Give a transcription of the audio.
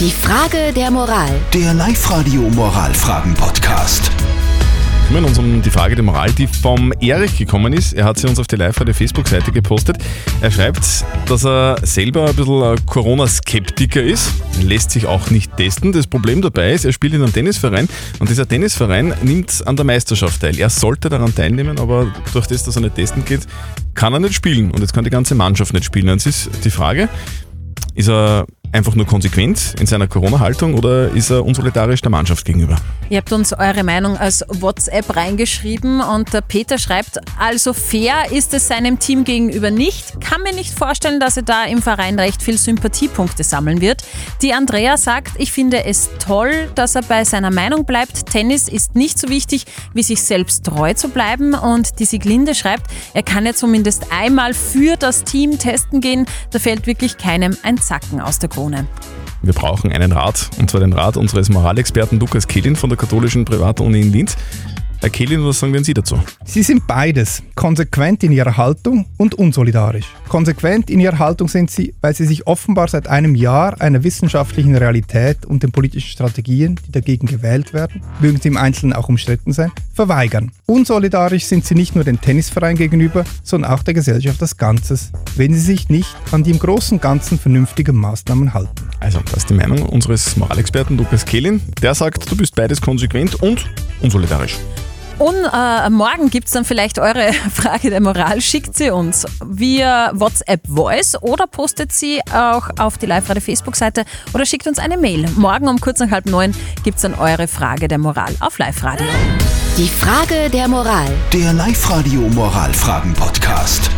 Die Frage der Moral. Der Live-Radio Moralfragen-Podcast. Wir kümmern uns um die Frage der Moral, die vom Erich gekommen ist. Er hat sie uns auf die live radio Facebook-Seite gepostet. Er schreibt, dass er selber ein bisschen Corona-Skeptiker ist, lässt sich auch nicht testen. Das Problem dabei ist, er spielt in einem Tennisverein und dieser Tennisverein nimmt an der Meisterschaft teil. Er sollte daran teilnehmen, aber durch das, dass er nicht testen geht, kann er nicht spielen und jetzt kann die ganze Mannschaft nicht spielen. Und jetzt ist die Frage, ist er einfach nur konsequent in seiner Corona-Haltung oder ist er unsolidarisch der Mannschaft gegenüber? Ihr habt uns eure Meinung als WhatsApp reingeschrieben und der Peter schreibt, also fair ist es seinem Team gegenüber nicht. Kann mir nicht vorstellen, dass er da im Verein recht viel Sympathiepunkte sammeln wird. Die Andrea sagt, ich finde es toll, dass er bei seiner Meinung bleibt. Tennis ist nicht so wichtig, wie sich selbst treu zu bleiben. Und die Siglinde schreibt, er kann ja zumindest einmal für das Team testen gehen. Da fällt wirklich keinem ein Zacken aus der Krone. Wir brauchen einen Rat, und zwar den Rat unseres Moralexperten Lukas Kehlin von der katholischen Privatuni in Linz. Herr Kehlin, was sagen denn Sie dazu? Sie sind beides, konsequent in ihrer Haltung und unsolidarisch. Konsequent in ihrer Haltung sind sie, weil sie sich offenbar seit einem Jahr einer wissenschaftlichen Realität und den politischen Strategien, die dagegen gewählt werden, mögen sie im Einzelnen auch umstritten sein, verweigern. Unsolidarisch sind sie nicht nur dem Tennisverein gegenüber, sondern auch der Gesellschaft als Ganzes, wenn sie sich nicht an die im Großen und Ganzen vernünftigen Maßnahmen halten. Also, das ist die Meinung unseres Moralexperten Lukas Kehlin. Der sagt, du bist beides konsequent und unsolidarisch. Und äh, morgen gibt es dann vielleicht eure Frage der Moral. Schickt sie uns via WhatsApp Voice oder postet sie auch auf die Live-Radio Facebook-Seite oder schickt uns eine Mail. Morgen um kurz nach halb neun gibt es dann eure Frage der Moral auf Live-Radio. Die Frage der Moral. Der Live-Radio Moralfragen-Podcast.